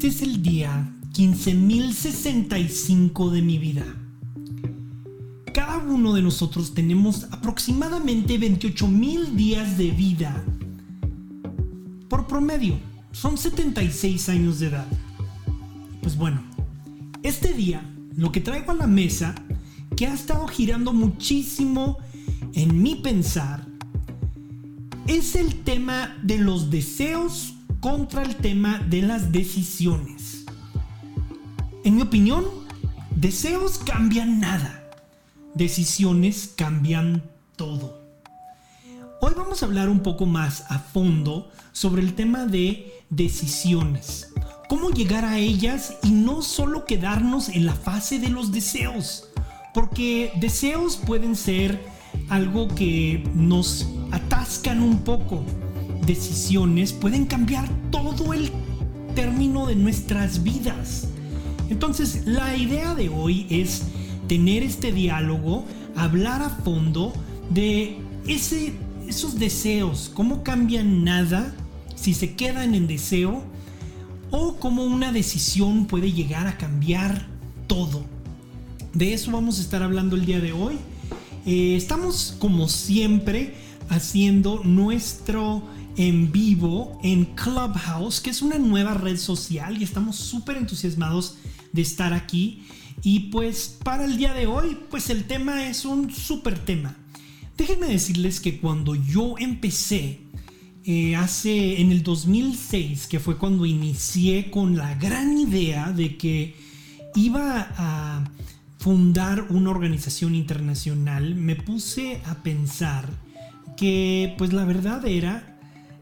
Este es el día 15.065 de mi vida. Cada uno de nosotros tenemos aproximadamente 28.000 días de vida. Por promedio, son 76 años de edad. Pues bueno, este día lo que traigo a la mesa, que ha estado girando muchísimo en mi pensar, es el tema de los deseos contra el tema de las decisiones. En mi opinión, deseos cambian nada. Decisiones cambian todo. Hoy vamos a hablar un poco más a fondo sobre el tema de decisiones. Cómo llegar a ellas y no solo quedarnos en la fase de los deseos. Porque deseos pueden ser algo que nos atascan un poco decisiones pueden cambiar todo el término de nuestras vidas. Entonces, la idea de hoy es tener este diálogo, hablar a fondo de ese, esos deseos, cómo cambian nada si se quedan en deseo o cómo una decisión puede llegar a cambiar todo. De eso vamos a estar hablando el día de hoy. Eh, estamos como siempre haciendo nuestro en vivo en Clubhouse, que es una nueva red social y estamos súper entusiasmados de estar aquí. Y pues para el día de hoy, pues el tema es un súper tema. Déjenme decirles que cuando yo empecé, eh, hace en el 2006, que fue cuando inicié con la gran idea de que iba a fundar una organización internacional, me puse a pensar que pues la verdad era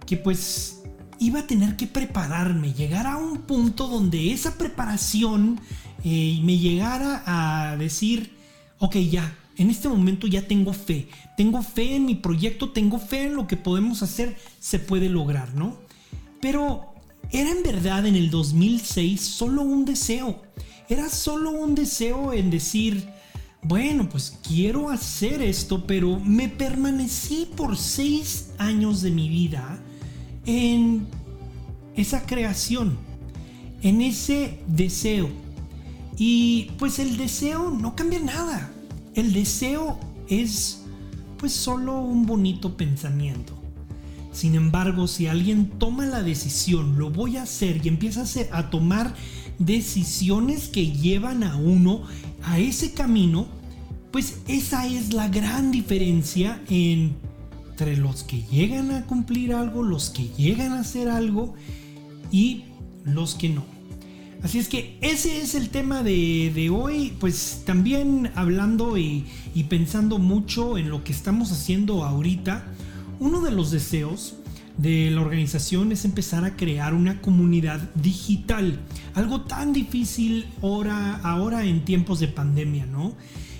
que pues iba a tener que prepararme, llegar a un punto donde esa preparación eh, me llegara a decir, ok, ya, en este momento ya tengo fe, tengo fe en mi proyecto, tengo fe en lo que podemos hacer, se puede lograr, ¿no? Pero era en verdad en el 2006 solo un deseo, era solo un deseo en decir, bueno, pues quiero hacer esto, pero me permanecí por seis años de mi vida en esa creación, en ese deseo. Y pues el deseo no cambia nada. El deseo es pues solo un bonito pensamiento. Sin embargo, si alguien toma la decisión, lo voy a hacer y empieza a, tomar decisiones que llevan a uno a ese camino, pues esa es la gran diferencia en entre los que llegan a cumplir algo, los que llegan a hacer algo y los que no. Así es que ese es el tema de, hoy, pues también hablando y, y, pensando mucho en lo que estamos haciendo ahorita, uno de los deseos de la organización es empezar a crear una comunidad digital, algo tan difícil ahora, ahora en tiempos de pandemia, ¿no?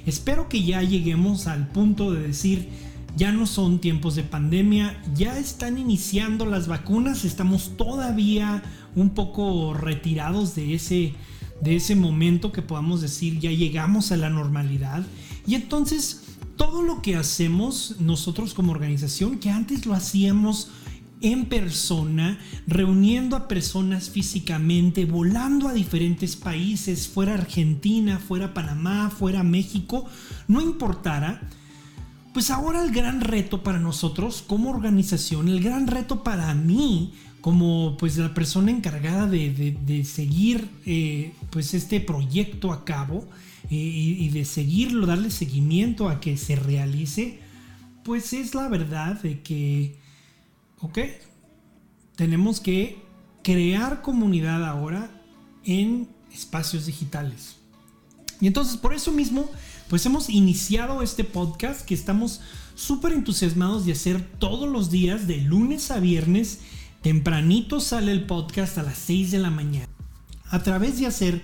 Espero que ya lleguemos al punto de decir, ya no son tiempos de pandemia, ya están iniciando las vacunas, estamos todavía un poco retirados de ese, de ese momento que podamos decir ya llegamos a la normalidad. Y entonces todo lo que hacemos nosotros como organización, que antes lo hacíamos en persona, reuniendo a personas físicamente, volando a diferentes países, fuera Argentina, fuera Panamá, fuera México, no importara, pues ahora el gran reto para nosotros como organización, el gran reto para mí como pues la persona encargada de, seguir eh, pues este proyecto a cabo eh, y, de seguirlo, darle seguimiento a que se realice, pues es la verdad de que, ok, tenemos que crear comunidad ahora en espacios digitales. Y entonces por eso mismo pues hemos iniciado este podcast que estamos súper entusiasmados de hacer todos los días, de lunes a viernes. Tempranito sale el podcast a las 6 de la mañana. A través de hacer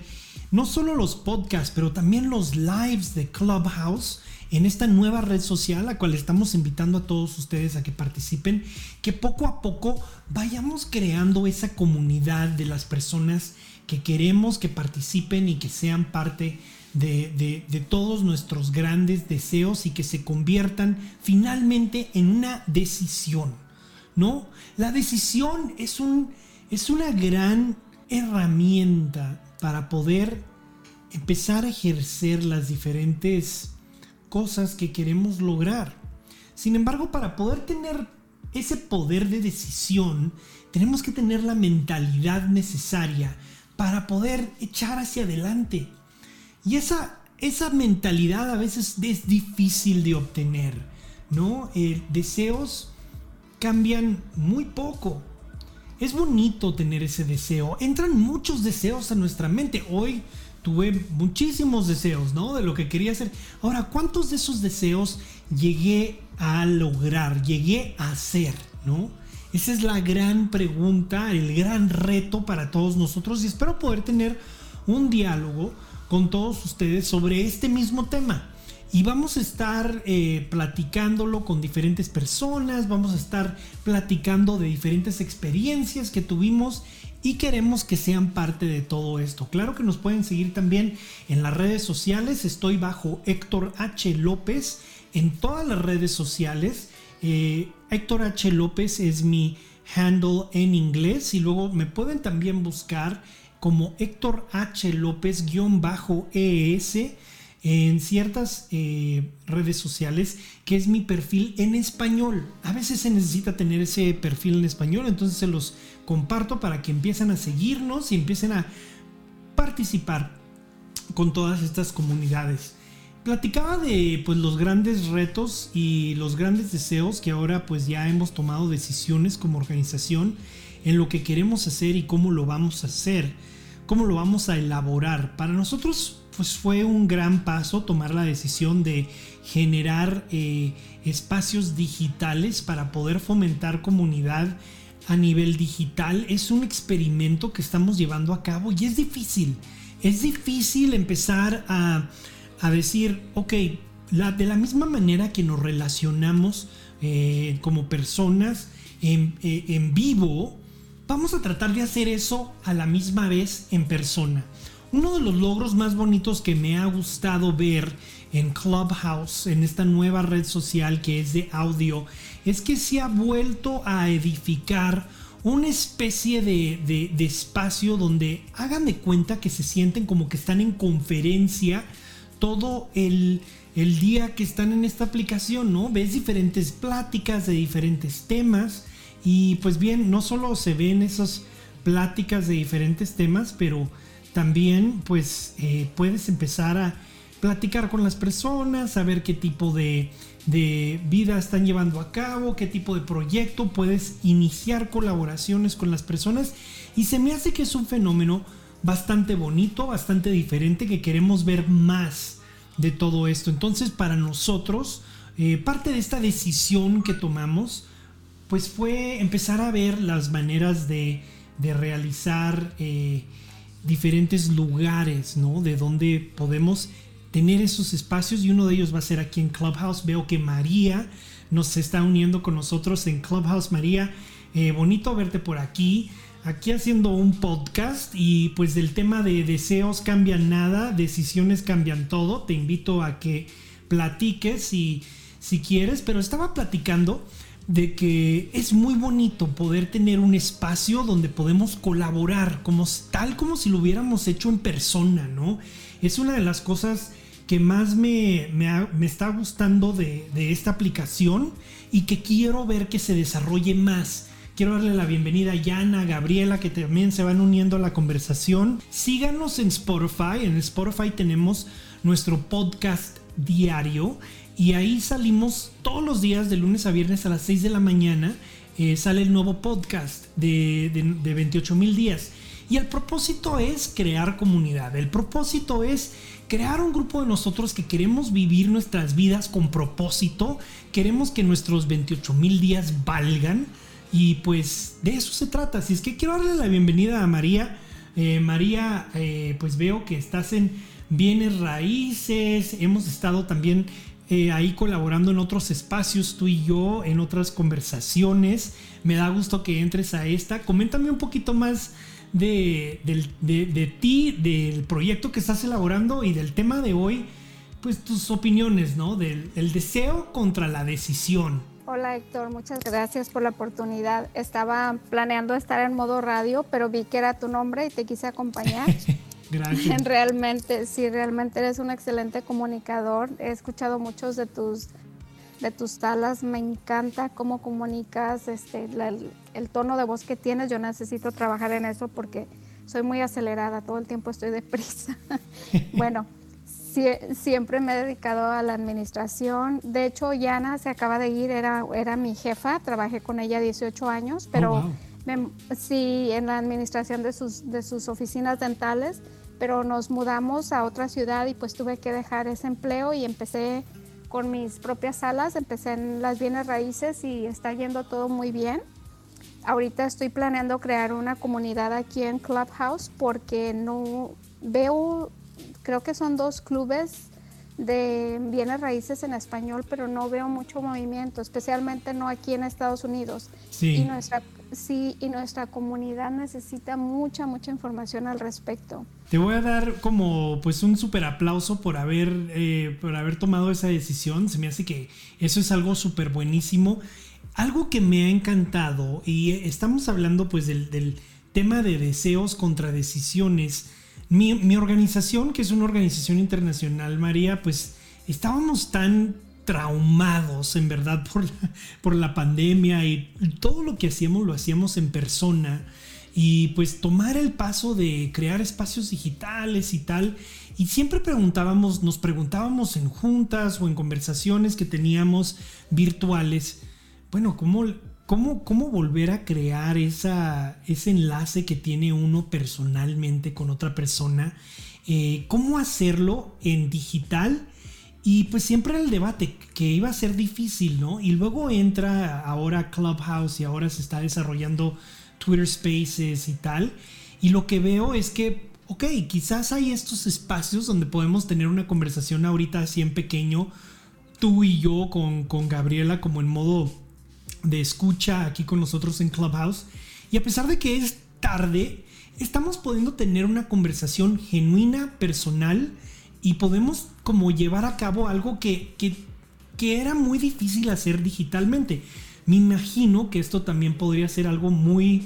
no solo los podcasts, pero también los lives de Clubhouse en esta nueva red social, a la cual estamos invitando a todos ustedes a que participen, que poco a poco vayamos creando esa comunidad de las personas que queremos que participen y que sean parte de, todos nuestros grandes deseos y que se conviertan finalmente en una decisión. ¿No? La decisión es, un, es una gran herramienta para poder empezar a ejercer las diferentes cosas que queremos lograr. Sin embargo, para poder tener ese poder de decisión, tenemos que tener la mentalidad necesaria para poder echar hacia adelante. Y esa, esa mentalidad a veces es difícil de obtener, ¿no? Eh, deseos cambian muy poco. Es bonito tener ese deseo. Entran muchos deseos a nuestra mente. Hoy tuve muchísimos deseos, ¿no? De lo que quería hacer. Ahora, ¿cuántos de esos deseos llegué a lograr? Llegué a hacer, ¿no? Esa es la gran pregunta, el gran reto para todos nosotros y espero poder tener un diálogo con todos ustedes sobre este mismo tema. Y vamos a estar eh, platicándolo con diferentes personas, vamos a estar platicando de diferentes experiencias que tuvimos y queremos que sean parte de todo esto. Claro que nos pueden seguir también en las redes sociales, estoy bajo Héctor H. López en todas las redes sociales. Eh, Héctor H. López es mi handle en inglés y luego me pueden también buscar como Héctor H. López-ES en ciertas eh, redes sociales, que es mi perfil en español. A veces se necesita tener ese perfil en español, entonces se los comparto para que empiecen a seguirnos y empiecen a participar con todas estas comunidades. Platicaba de pues los grandes retos y los grandes deseos que ahora pues ya hemos tomado decisiones como organización en lo que queremos hacer y cómo lo vamos a hacer, cómo lo vamos a elaborar. Para nosotros pues fue un gran paso tomar la decisión de generar eh, espacios digitales para poder fomentar comunidad a nivel digital. Es un experimento que estamos llevando a cabo y es difícil. Es difícil empezar a, decir, ok, de la misma manera que nos relacionamos eh, como personas eh, en vivo, vamos a tratar de hacer eso a la misma vez en persona. Uno de los logros más bonitos que me ha gustado ver en Clubhouse, en esta nueva red social que es de audio, es que se ha vuelto a edificar una especie de, espacio donde hagan de cuenta que se sienten como que están en conferencia todo el, el día que están en esta aplicación, ¿no? Ves diferentes pláticas de diferentes temas y pues bien, no solo se ven esas pláticas de diferentes temas, pero también pues eh, puedes empezar a platicar con las personas, saber qué tipo de, de vida están llevando a cabo, qué tipo de proyecto, puedes iniciar colaboraciones con las personas y se me hace que es un fenómeno bastante bonito, bastante diferente, que queremos ver más de todo esto. Entonces para nosotros, eh, parte de esta decisión que tomamos, pues fue empezar a ver las maneras de, de realizar eh, diferentes lugares, ¿no? De donde podemos tener esos espacios y uno de ellos va a ser aquí en Clubhouse. Veo que María nos está uniendo con nosotros en Clubhouse. María, eh, bonito verte por aquí. Aquí haciendo un podcast y pues del tema de deseos cambian nada, decisiones cambian todo. Te invito a que platiques si, quieres, pero estaba platicando de que es muy bonito poder tener un espacio donde podemos colaborar, como, tal como si lo hubiéramos hecho en persona, ¿no? Es una de las cosas que más me, me, está gustando de, de, esta aplicación y que quiero ver que se desarrolle más. Quiero darle la bienvenida a Yana, Gabriela, que también se van uniendo a la conversación. Síganos en Spotify. En Spotify tenemos nuestro podcast diario y ahí salimos todos los días de lunes a viernes a las 6 de la mañana. Eh, sale el nuevo podcast de, de, 28 mil días. Y el propósito es crear comunidad. El propósito es crear un grupo de nosotros que queremos vivir nuestras vidas con propósito. Queremos que nuestros 28 mil días valgan. Y pues de eso se trata. Así es que quiero darle la bienvenida a María. Eh, María, eh, pues veo que estás en bienes raíces. Hemos estado también eh, ahí colaborando en otros espacios, tú y yo, en otras conversaciones. Me da gusto que entres a esta. Coméntame un poquito más de, ti, del proyecto que estás elaborando y del tema de hoy, pues tus opiniones, ¿no? Del el deseo contra la decisión. Hola Héctor, muchas gracias por la oportunidad. Estaba planeando estar en modo radio, pero vi que era tu nombre y te quise acompañar. gracias. Realmente, sí, realmente eres un excelente comunicador. He escuchado muchos de tus de tus salas, me encanta cómo comunicas, este, el, tono de voz que tienes. Yo necesito trabajar en eso porque soy muy acelerada, todo el tiempo estoy deprisa. bueno, siempre me he dedicado a la administración. De hecho, Yana se acaba de ir, era, era mi jefa, trabajé con ella 18 años, pero oh, sí, en la administración de sus, de sus oficinas dentales, pero nos mudamos a otra ciudad y pues tuve que dejar ese empleo y empecé con mis propias salas, empecé en las bienes raíces y está yendo todo muy bien. Ahorita estoy planeando crear una comunidad aquí en Clubhouse porque no veo creo que son dos clubes de bienes raíces en español, pero no veo mucho movimiento, especialmente no aquí en Estados Unidos. Sí. Y nuestra, sí, y nuestra comunidad necesita mucha, mucha información al respecto. Te voy a dar como pues un súper aplauso por haber, eh, por haber tomado esa decisión. Se me hace que eso es algo súper buenísimo. Algo que me ha encantado, y estamos hablando pues del, del tema de deseos contra decisiones mi, organización, que es una organización internacional, María, pues estábamos tan traumados en verdad por la, por la pandemia y todo lo que hacíamos lo hacíamos en persona. Y pues tomar el paso de crear espacios digitales y tal. Y siempre preguntábamos, nos preguntábamos en juntas o en conversaciones que teníamos virtuales, bueno, ¿cómo, ¿Cómo, volver a crear esa, ese enlace que tiene uno personalmente con otra persona? Eh, ¿Cómo hacerlo en digital? Y pues siempre el debate que iba a ser difícil, ¿no? Y luego entra ahora Clubhouse y ahora se está desarrollando Twitter Spaces y tal. Y lo que veo es que, ok, quizás hay estos espacios donde podemos tener una conversación ahorita así en pequeño, tú y yo con, con Gabriela como en modo de escucha aquí con nosotros en Clubhouse. Y a pesar de que es tarde, estamos pudiendo tener una conversación genuina, personal, y podemos como llevar a cabo algo que, que, que era muy difícil hacer digitalmente. Me imagino que esto también podría ser algo muy,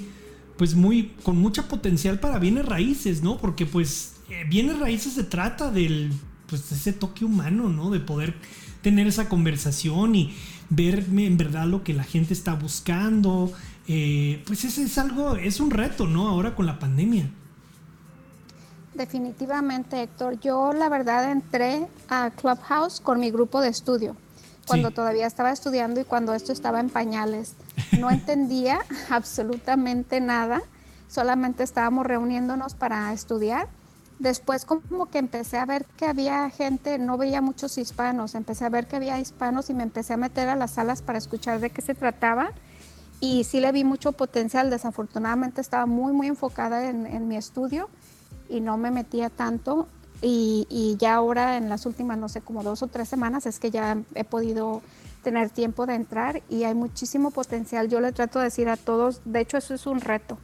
pues muy, con mucha potencial para bienes raíces, ¿no? Porque pues eh, bienes raíces se trata del, pues ese toque humano, ¿no? De poder tener esa conversación y ver en verdad lo que la gente está buscando. Eh, pues ese es algo, es un reto, ¿no? Ahora con la pandemia. Definitivamente, Héctor. Yo la verdad entré a Clubhouse con mi grupo de estudio, cuando todavía estaba estudiando y cuando esto estaba en pañales. No entendía absolutamente nada, solamente estábamos reuniéndonos para estudiar Después como que empecé a ver que había gente, no veía muchos hispanos, empecé a ver que había hispanos y me empecé a meter a las salas para escuchar de qué se trataba y sí le vi mucho potencial. Desafortunadamente estaba muy, muy enfocada en, mi estudio y no me metía tanto y, y, ya ahora en las últimas, no sé, como dos o tres semanas es que ya he podido tener tiempo de entrar y hay muchísimo potencial. Yo le trato de decir a todos, de hecho eso es un reto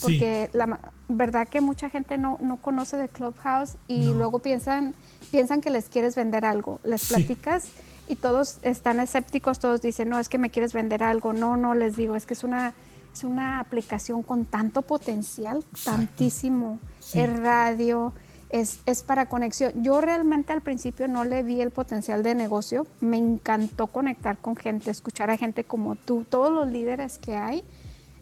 porque la verdad que mucha gente no, no conoce de Clubhouse y luego piensan, piensan que les quieres vender algo, les platicas y todos están escépticos, todos dicen, no, es que me quieres vender algo, no, no, les digo, es que es una, es una aplicación con tanto potencial, tantísimo, es radio, es, es, para conexión. Yo realmente al principio no le vi el potencial de negocio, me encantó conectar con gente, escuchar a gente como tú, todos los líderes que hay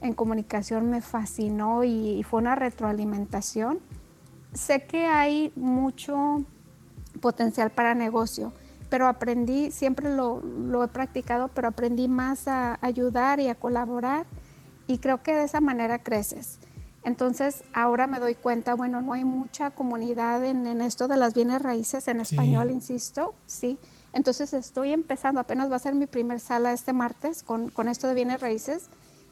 en comunicación me fascinó y, fue una retroalimentación. Sé que hay mucho potencial para negocio, pero aprendí, siempre lo, he practicado, pero aprendí más a ayudar y a colaborar y creo que de esa manera creces. Entonces ahora me doy cuenta, bueno, no hay mucha comunidad en, esto de las bienes raíces en español, insisto, sí. Entonces estoy empezando, apenas va a ser mi primer sala este martes con, con esto de bienes raíces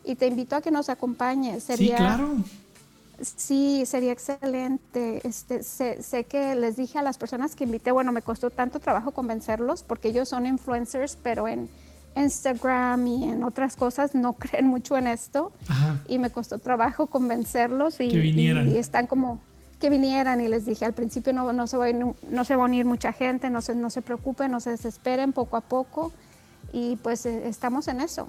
y te invito a que nos acompañes. Sería, sí, claro. Sí, sería excelente. Este, sé, que les dije a las personas que invité, bueno, me costó tanto trabajo convencerlos porque ellos son influencers, pero en Instagram y en otras cosas no creen mucho en esto. Y me costó trabajo convencerlos y, y, están como que vinieran y les dije al principio no, no, se, va a, no, se va a unir mucha gente, no se, no se preocupen, no se desesperen poco a poco y pues eh, estamos en eso.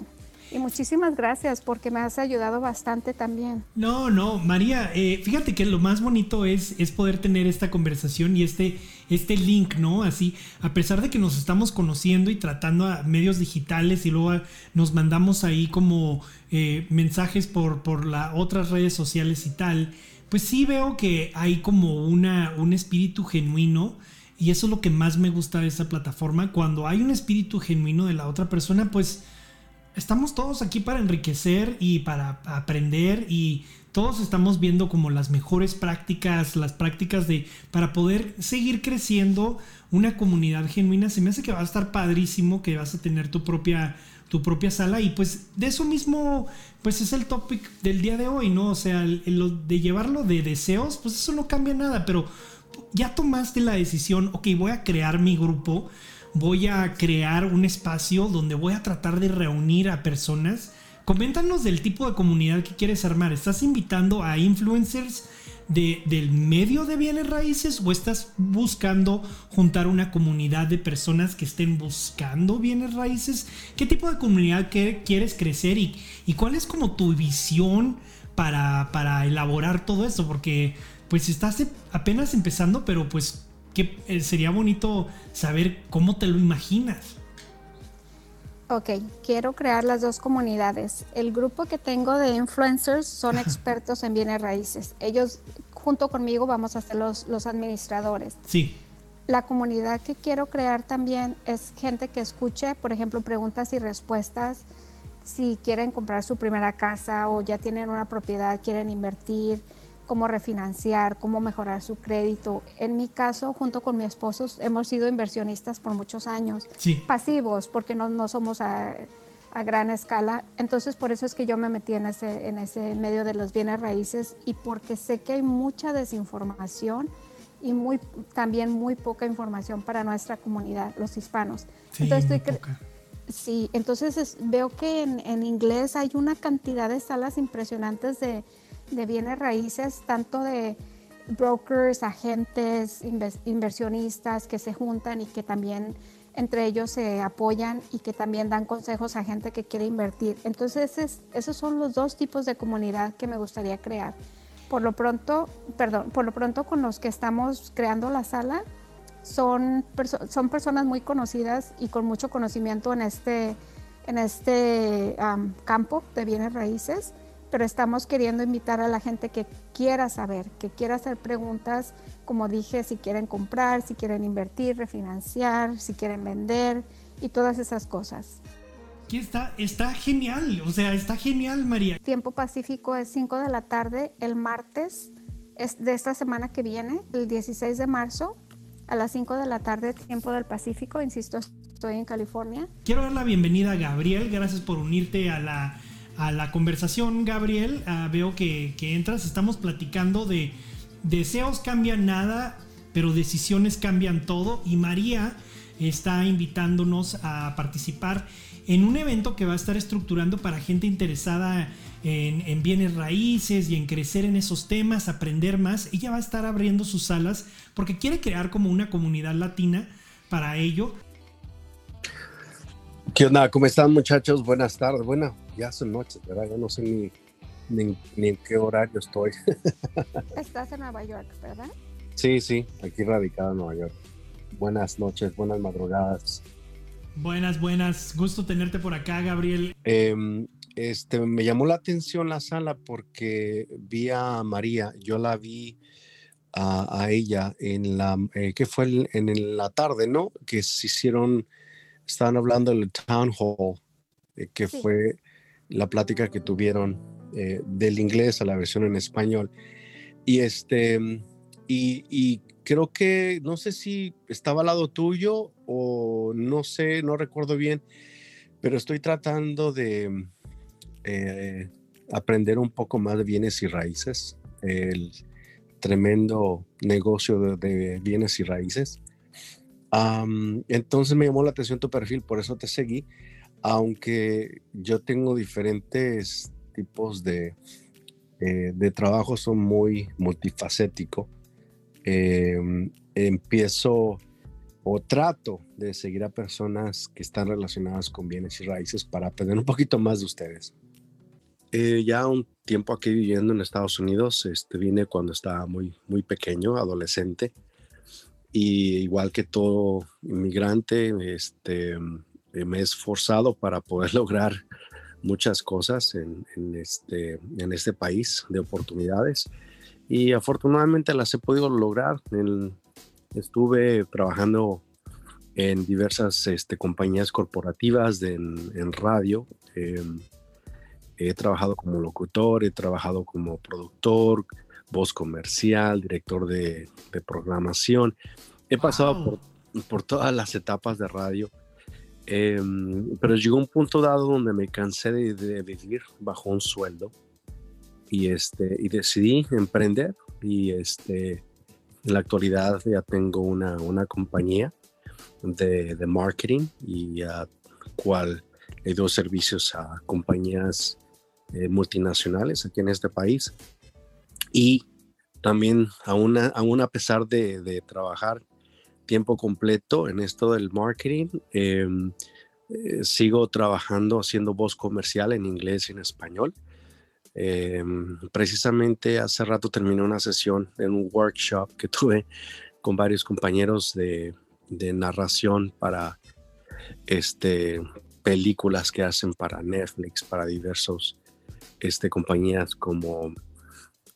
Y muchísimas gracias porque me has ayudado bastante también. No, no, María, eh, fíjate que lo más bonito es, es poder tener esta conversación y este, este link, ¿no? Así, a pesar de que nos estamos conociendo y tratando a medios digitales y luego nos mandamos ahí como eh, mensajes por, por las otras redes sociales y tal, pues sí veo que hay como una, un espíritu genuino. Y eso es lo que más me gusta de esta plataforma. Cuando hay un espíritu genuino de la otra persona, pues estamos todos aquí para enriquecer y para aprender y todos estamos viendo como las mejores prácticas, las prácticas de para poder seguir creciendo una comunidad genuina. Se me hace que va a estar padrísimo, que vas a tener tu propia tu propia sala y pues de eso mismo pues es el topic del día de hoy, ¿no? O sea, lo de llevarlo de deseos, pues eso no cambia nada, pero ya tomaste la decisión, ok, voy a crear mi grupo, voy a crear un espacio donde voy a tratar de reunir a personas. Coméntanos del tipo de comunidad que quieres armar. ¿Estás invitando a influencers de, del medio de bienes raíces o estás buscando juntar una comunidad de personas que estén buscando bienes raíces? ¿Qué tipo de comunidad quieres crecer y, y cuál es como tu visión para, para elaborar todo eso? Porque pues estás apenas empezando, pero pues que eh, sería bonito saber cómo te lo imaginas. Ok, quiero crear las dos comunidades. El grupo que tengo de influencers son expertos en bienes raíces. Ellos, junto conmigo, vamos a ser los, los administradores. Sí. La comunidad que quiero crear también es gente que escuche, por ejemplo, preguntas y respuestas. Si quieren comprar su primera casa o ya tienen una propiedad, quieren invertir, cómo refinanciar, cómo mejorar su crédito. En mi caso, junto con mi esposo, hemos sido inversionistas por muchos años, pasivos, porque no, no somos a, a, gran escala. Entonces, por eso es que yo me metí en ese, en ese medio de los bienes raíces y porque sé que hay mucha desinformación y muy, también muy poca información para nuestra comunidad, los hispanos. Sí, entonces, estoy sí, entonces veo que en, en inglés hay una cantidad de salas impresionantes de de bienes raíces, tanto de brokers, agentes, inversionistas que se juntan y que también entre ellos se apoyan y que también dan consejos a gente que quiere invertir. Entonces, esos son los dos tipos de comunidad que me gustaría crear. Por lo pronto, perdón, por lo pronto con los que estamos creando la sala, son, son personas muy conocidas y con mucho conocimiento en este, en este campo de bienes raíces pero estamos queriendo invitar a la gente que quiera saber, que quiera hacer preguntas, como dije, si quieren comprar, si quieren invertir, refinanciar, si quieren vender y todas esas cosas. Aquí está, está genial, o sea, está genial, María. Tiempo Pacífico es 5 de la tarde el martes es de esta semana que viene, el 16 de marzo, a las 5 de la tarde, tiempo del Pacífico, insisto, estoy en California. Quiero dar la bienvenida a Gabriel, gracias por unirte a la a la conversación, Gabriel. Ah, veo que, entras, estamos platicando de deseos cambian nada, pero decisiones cambian todo. Y María está invitándonos a participar en un evento que va a estar estructurando para gente interesada en, en, bienes raíces y en crecer en esos temas, aprender más. Ella va a estar abriendo sus salas porque quiere crear como una comunidad latina para ello. ¿Qué onda? ¿Cómo están muchachos? Buenas tardes. Bueno, ya son noches, ¿verdad? Ya no sé ni, ni, en qué horario estoy. Estás en Nueva York, ¿verdad? Sí, sí, aquí radicado en Nueva York. Buenas noches, buenas madrugadas. Buenas, buenas. Gusto tenerte por acá, Gabriel. Em, este, me llamó la atención la sala porque vi a María, yo la vi a, ella en la, eh, que fue en la tarde, ¿no? Que se hicieron Estaban hablando del town hall, eh, que fue la plática que tuvieron eh, del inglés a la versión en español. Y este, y, creo que, no sé si estaba al lado tuyo o no sé, no recuerdo bien, pero estoy tratando de eh, aprender un poco más de bienes y raíces, el tremendo negocio de bienes y raíces entonces me llamó la atención tu perfil, por eso te seguí, aunque yo tengo diferentes tipos de, eh, de trabajo, son muy multifacético. Em, empiezo o trato de seguir a personas que están relacionadas con bienes y raíces para aprender un poquito más de ustedes. Eh, ya un tiempo aquí viviendo en Estados Unidos, este, vine cuando estaba muy, muy pequeño, adolescente, y igual que todo inmigrante, este, me he esforzado para poder lograr muchas cosas en, este, en este país de oportunidades y afortunadamente las he podido lograr. estuve trabajando en diversas este, compañías corporativas en, radio. Em, he trabajado como locutor, he trabajado como productor, voz comercial, director de, programación. He pasado por, por, todas las etapas de radio Em, pero llegó un punto dado donde me cansé de, vivir bajo un sueldo y, este, y decidí emprender y este, en la actualidad ya tengo una, una compañía de, de marketing y a cual le doy servicios a compañías eh, multinacionales aquí en este país. Y también aún aún a pesar de, de trabajar tiempo completo en esto del marketing. Em, eh, sigo trabajando haciendo voz comercial en inglés y en español. Em, precisamente hace rato terminé una sesión en un workshop que tuve con varios compañeros de, narración para este, películas que hacen para Netflix, para diversos este, compañías como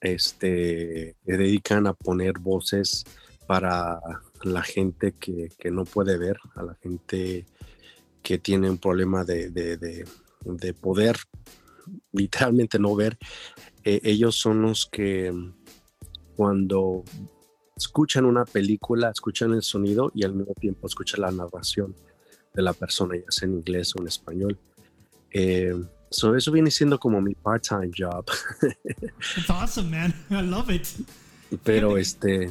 este, dedican a poner voces para la gente que, no puede ver, a la gente que tiene un problema de, poder literalmente no ver, eh, ellos son los que cuando escuchan una película, escuchan el sonido y al mismo tiempo escuchan la narración de la persona, ya sea en inglés o en español. Eh, eso viene siendo como mi part-time job. It's awesome, man. I love it. Pero este,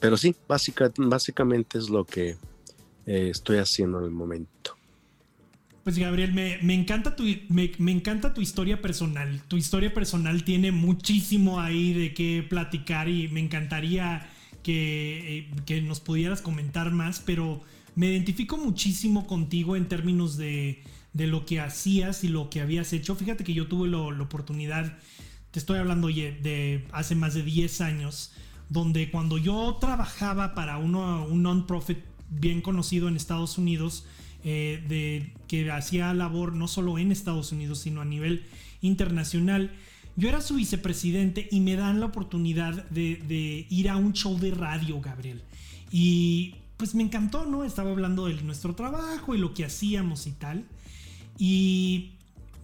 pero sí, básicamente es lo que eh, estoy haciendo en el momento. Pues Gabriel, me, encanta tu, me, encanta tu historia personal. Tu historia personal tiene muchísimo ahí de qué platicar y me encantaría que, eh, nos pudieras comentar más, pero me identifico muchísimo contigo en términos de, de, lo que hacías y lo que habías hecho. Fíjate que yo tuve la oportunidad, te estoy hablando de hace más de 10 años, donde cuando yo trabajaba para uno, un non-profit bien conocido en Estados Unidos, eh, de, que hacía labor no solo en Estados Unidos, sino a nivel internacional, yo era su vicepresidente y me dan la oportunidad de, ir a un show de radio, Gabriel. Y pues me encantó, ¿no? Estaba hablando de nuestro trabajo y lo que hacíamos y tal. Y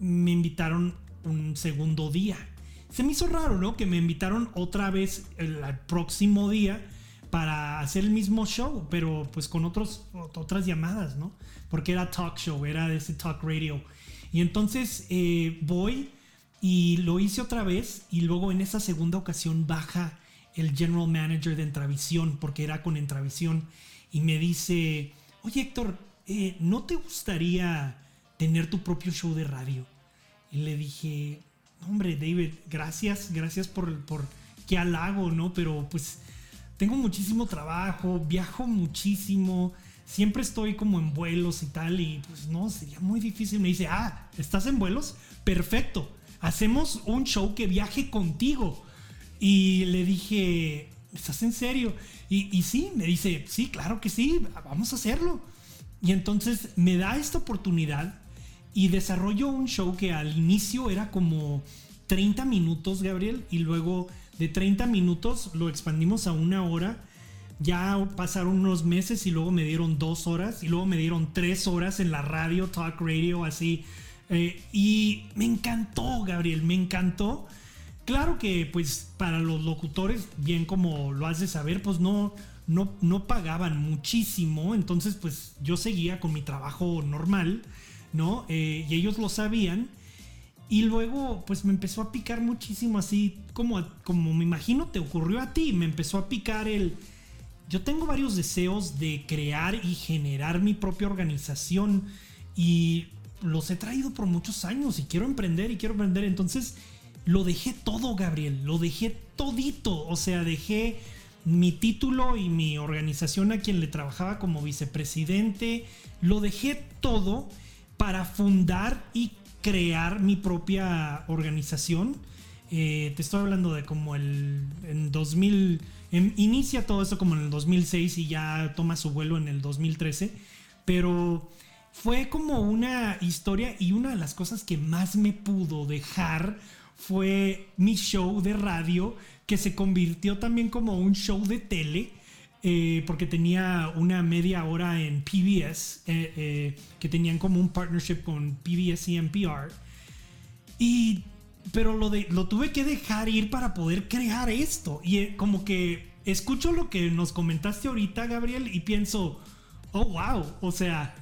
me invitaron un segundo día se me hizo raro, ¿no? Que me invitaron otra vez el, próximo día para hacer el mismo show, pero pues con otros, otras llamadas, ¿no? Porque era talk show, era ese talk radio. Y entonces eh, voy y lo hice otra vez y luego en esa segunda ocasión baja el general manager de Entravisión, porque era con Entravisión, y me dice, oye Héctor, eh, ¿no te gustaría tener tu propio show de radio? Y le dije, hombre, David, gracias, gracias por, por qué halago, ¿no? Pero pues tengo muchísimo trabajo, viajo muchísimo, siempre estoy como en vuelos y tal, y pues no, sería muy difícil. Me dice, ah, ¿estás en vuelos? Perfecto, hacemos un show que viaje contigo. Y le dije, ¿estás en serio? Y, y sí, me dice, sí, claro que sí, vamos a hacerlo. Y entonces me da esta oportunidad y desarrolló un show que al inicio era como 30 minutos, Gabriel, y luego de 30 minutos lo expandimos a una hora. Ya pasaron unos meses y luego me dieron dos horas y luego me dieron tres horas en la radio, talk radio, así. Eh, y me encantó, Gabriel, me encantó. Claro que pues para los locutores, bien como lo has de saber, pues no, no, no pagaban muchísimo. Entonces pues yo seguía con mi trabajo normal ¿no? Eh, y ellos lo sabían. Y luego, pues me empezó a picar muchísimo, así como, como me imagino te ocurrió a ti. Me empezó a picar el. Yo tengo varios deseos de crear y generar mi propia organización. Y los he traído por muchos años. Y quiero emprender y quiero emprender. Entonces, lo dejé todo, Gabriel. Lo dejé todito. O sea, dejé mi título y mi organización a quien le trabajaba como vicepresidente, lo dejé todo para fundar y crear mi propia organización. Eh, te estoy hablando de como el en 2000, inicia todo esto como en el 2006 y ya toma su vuelo en el 2013, pero fue como una historia y una de las cosas que más me pudo dejar fue mi show de radio que se convirtió también como un show de tele. Eh, porque tenía una media hora en PBS, eh, eh, que tenían como un partnership con PBS y NPR. Y, pero lo, de, lo tuve que dejar ir para poder crear esto. Y como que escucho lo que nos comentaste ahorita, Gabriel, y pienso, oh, wow, o sea,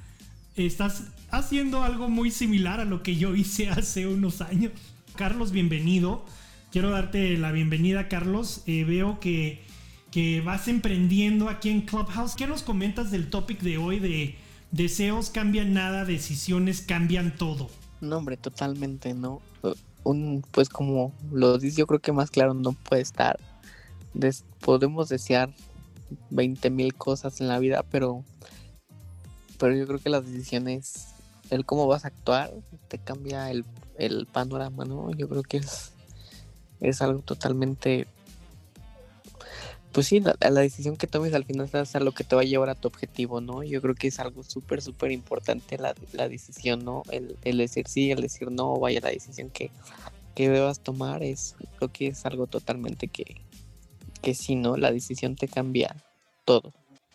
estás haciendo algo muy similar a lo que yo hice hace unos años. Carlos, bienvenido. Quiero darte la bienvenida, Carlos. Veo que, que, vas emprendiendo aquí en Clubhouse. ¿Qué nos comentas del topic de hoy de deseos cambian nada, decisiones cambian todo? No, hombre, totalmente, ¿no? Pues como lo dices, yo creo que más claro no puede estar. podemos desear 20 mil cosas en la vida, pero, pero yo creo que las decisiones, el cómo vas a actuar, te cambia el, el panorama, ¿no? Yo creo que es es algo totalmente pues sí, la, decisión que tomes al final es lo que te va a llevar a tu objetivo, ¿no? Yo creo que es algo súper, súper importante la, la, decisión, ¿no? El, decir sí, el decir no, vaya, la decisión que, que debas tomar es, lo que es algo totalmente que, que sí, ¿no? La decisión te cambia todo.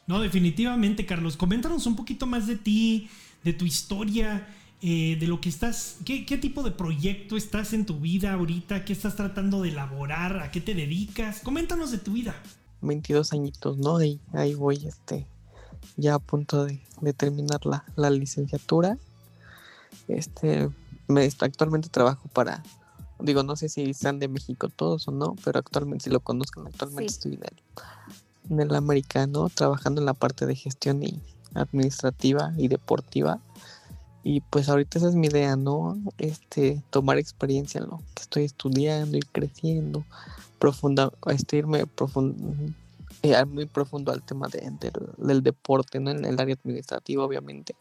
No, definitivamente, Carlos. Coméntanos un poquito más de ti, de tu historia. Eh, de lo que estás, ¿qué, tipo de proyecto estás en tu vida ahorita, qué estás tratando de elaborar, a qué te dedicas. Coméntanos de tu vida. 22 añitos, ¿no? Y ahí voy, este, ya a punto de, terminar la, licenciatura. Este, me, actualmente trabajo para, digo, no sé si están de México todos o no, pero actualmente, si lo conozcan, actualmente estoy en el, en el americano, trabajando en la parte de gestión y administrativa y deportiva y pues ahorita esa es mi idea, ¿no? Este, tomar experiencia en lo que estoy estudiando, ir creciendo, profunda, este, irme profundo, eh, muy profundo al tema de, del deporte, ¿no? En el área administrativa, obviamente.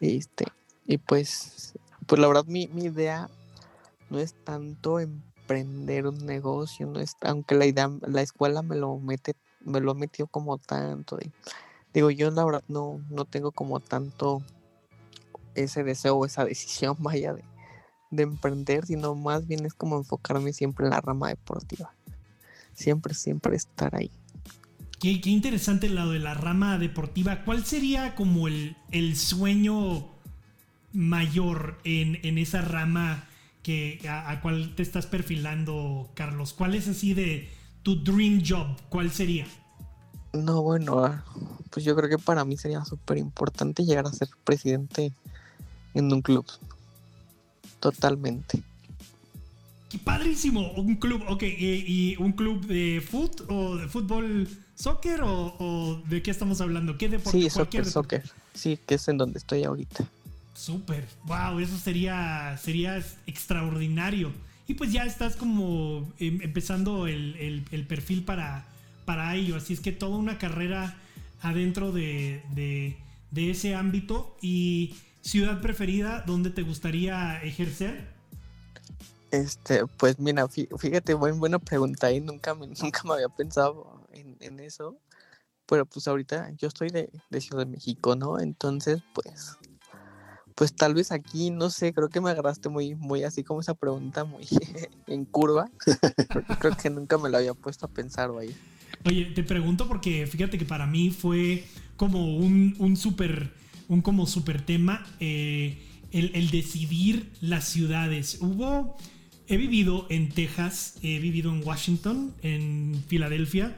Este, y pues, pues la verdad mi, mi idea no es tanto emprender un negocio, no es, aunque la idea, la escuela me lo mete, me lo metió como tanto. digo, yo la verdad no, no tengo como tanto ese deseo o esa decisión vaya de, de emprender, sino más bien es como enfocarme siempre en la rama deportiva. Siempre, siempre estar ahí. Qué, qué interesante el lado de la rama deportiva. ¿Cuál sería como el, el sueño mayor en, en, esa rama que, a, a, cual te estás perfilando, Carlos? ¿Cuál es así de tu dream job? ¿Cuál sería? No, bueno, ah, pues yo creo que para mí sería súper importante llegar a ser presidente en un club. Totalmente. Qué padrísimo, un club, ok, ¿y, un club de foot o de fútbol, soccer o, de qué estamos hablando? ¿Qué deporte? Sí, soccer, soccer, sí, que es en donde estoy ahorita. Súper, wow, eso sería, sería extraordinario. Y pues ya estás como em, empezando el, perfil para, para ello, así es que toda una carrera adentro de, de ese ámbito y ciudad preferida donde te gustaría ejercer? Este, pues mira, fíjate, muy buena pregunta y nunca me, nunca me había pensado en, eso. Pero pues ahorita yo estoy de, Ciudad de México, ¿no? Entonces, pues, pues tal vez aquí, no sé, creo que me agarraste muy, muy así como esa pregunta, muy en curva. creo que nunca me lo había puesto a pensar, ahí. Oye, te pregunto porque fíjate que para mí fue como un, un súper un como super tema, eh, el, decidir las ciudades. Hubo, he vivido en Texas, he vivido en Washington, en Filadelfia,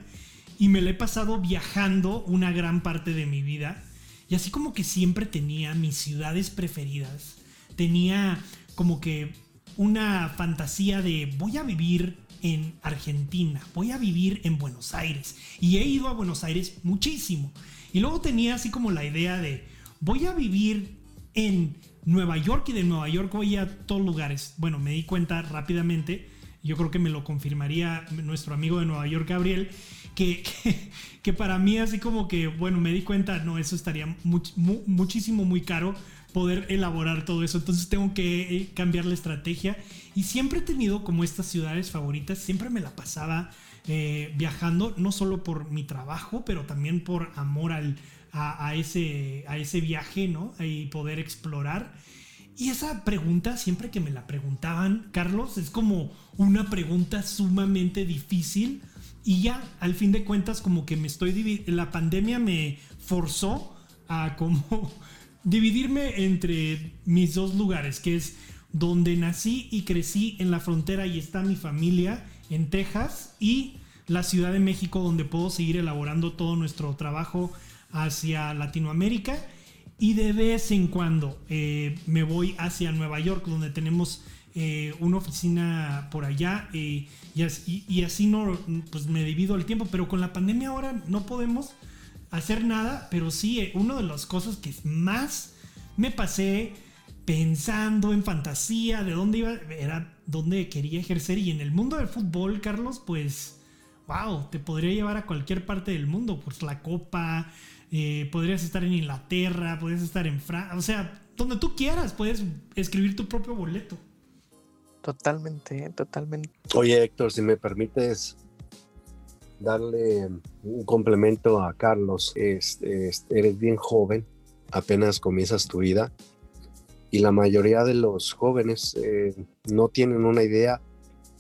y me lo he pasado viajando una gran parte de mi vida. Y así como que siempre tenía mis ciudades preferidas. Tenía como que una fantasía de voy a vivir en Argentina, voy a vivir en Buenos Aires. Y he ido a Buenos Aires muchísimo. Y luego tenía así como la idea de voy a vivir en Nueva York y de Nueva York voy a todos lugares. Bueno, me di cuenta rápidamente yo creo que me lo confirmaría nuestro amigo de Nueva York, Gabriel, que, que, para mí así como que, bueno, me di cuenta, no, eso estaría muchísimo, muy caro poder elaborar todo eso. Entonces tengo que eh, cambiar la estrategia. Y siempre he tenido como estas ciudades favoritas, siempre me la pasaba eh, viajando, no solo por mi trabajo, pero también por amor al, a, ese, a ese viaje, ¿no? Y poder explorar. Y esa pregunta, siempre que me la preguntaban, Carlos, es como una pregunta sumamente difícil. Y ya, al fin de cuentas, como que me estoy... La pandemia me forzó a como dividirme entre mis dos lugares, que es donde nací y crecí en la frontera y está mi familia en Texas y la Ciudad de México donde puedo seguir elaborando todo nuestro trabajo hacia Latinoamérica y de vez en cuando eh, me voy hacia Nueva York donde tenemos eh, una oficina por allá eh, y, así, no pues me divido el tiempo pero con la pandemia ahora no podemos hacer nada pero sí una de las cosas que más me pasé pensando en fantasía de dónde iba era dónde quería ejercer y en el mundo del fútbol Carlos pues wow te podría llevar a cualquier parte del mundo pues la copa eh, podrías estar en Inglaterra, podrías estar en Francia, o sea, donde tú quieras, puedes escribir tu propio boleto. Totalmente, totalmente. Oye, Héctor, si me permites darle un complemento a Carlos, este, eres bien joven, apenas comienzas tu vida y la mayoría de los jóvenes eh, no tienen una idea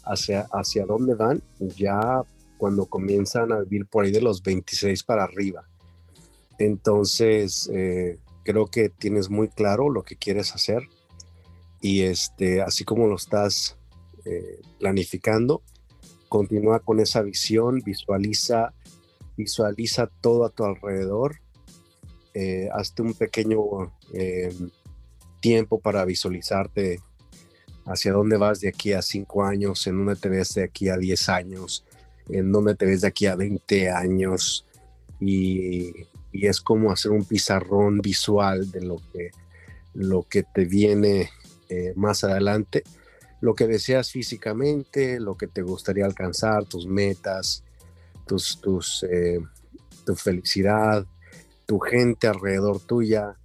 hacia, hacia dónde van ya cuando comienzan a vivir por ahí de los 26 para arriba. Entonces, eh, creo que tienes muy claro lo que quieres hacer y este, así como lo estás eh, planificando, continúa con esa visión, visualiza, visualiza todo a tu alrededor, eh, hazte un pequeño tiempo para visualizarte hacia dónde vas de aquí a cinco años, en dónde te ves de aquí a diez años, en dónde te ves de aquí a 20 años y y es como hacer un pizarrón visual de lo que, lo que te viene eh, más adelante, lo que deseas físicamente, lo que te gustaría alcanzar, tus metas, tus, tus, eh, tu felicidad, tu gente alrededor tuya.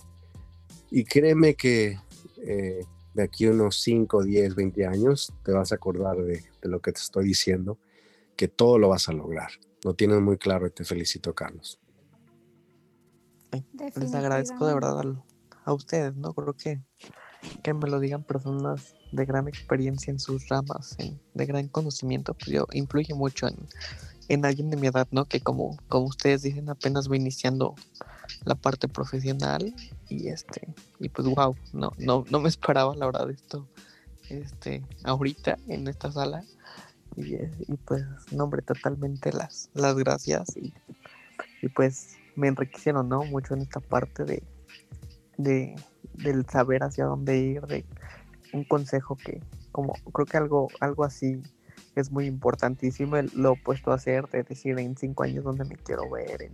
Y créeme que eh, de aquí unos 5, 10, 20 años te vas a acordar de, de lo que te estoy diciendo, que todo lo vas a lograr. Lo tienes muy claro y te felicito, Carlos les agradezco de verdad a, ustedes, ¿no? Creo que, que me lo digan personas de gran experiencia en sus ramas, de gran conocimiento, pues yo influye mucho en, en alguien de mi edad, ¿no? Que como, como ustedes dicen, apenas va iniciando la parte profesional y este, y pues wow, no, no, no me esperaba la verdad esto, este, ahorita en esta sala. Y, y pues, no, hombre, totalmente las, las gracias y, y pues me enriquecieron, ¿no? Mucho en esta parte de, de del saber hacia dónde ir, de un consejo que, como creo que algo, algo así es muy importantísimo, lo he puesto a hacer, de decir en cinco años dónde me quiero ver,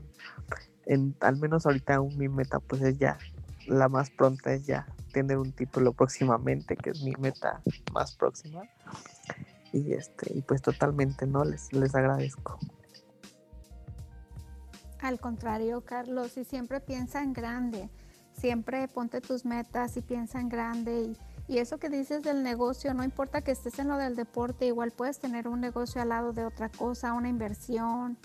en, al menos ahorita mi meta pues es ya, la más pronta es ya tener un título próximamente, que es mi meta más próxima. Y este, y pues totalmente, ¿no? Les, les agradezco. Al contrario, Carlos, y siempre piensa en grande, siempre ponte tus metas y piensa en grande. Y, eso que dices del negocio, no importa que estés en lo del deporte, igual puedes tener un negocio al lado de otra cosa, una inversión.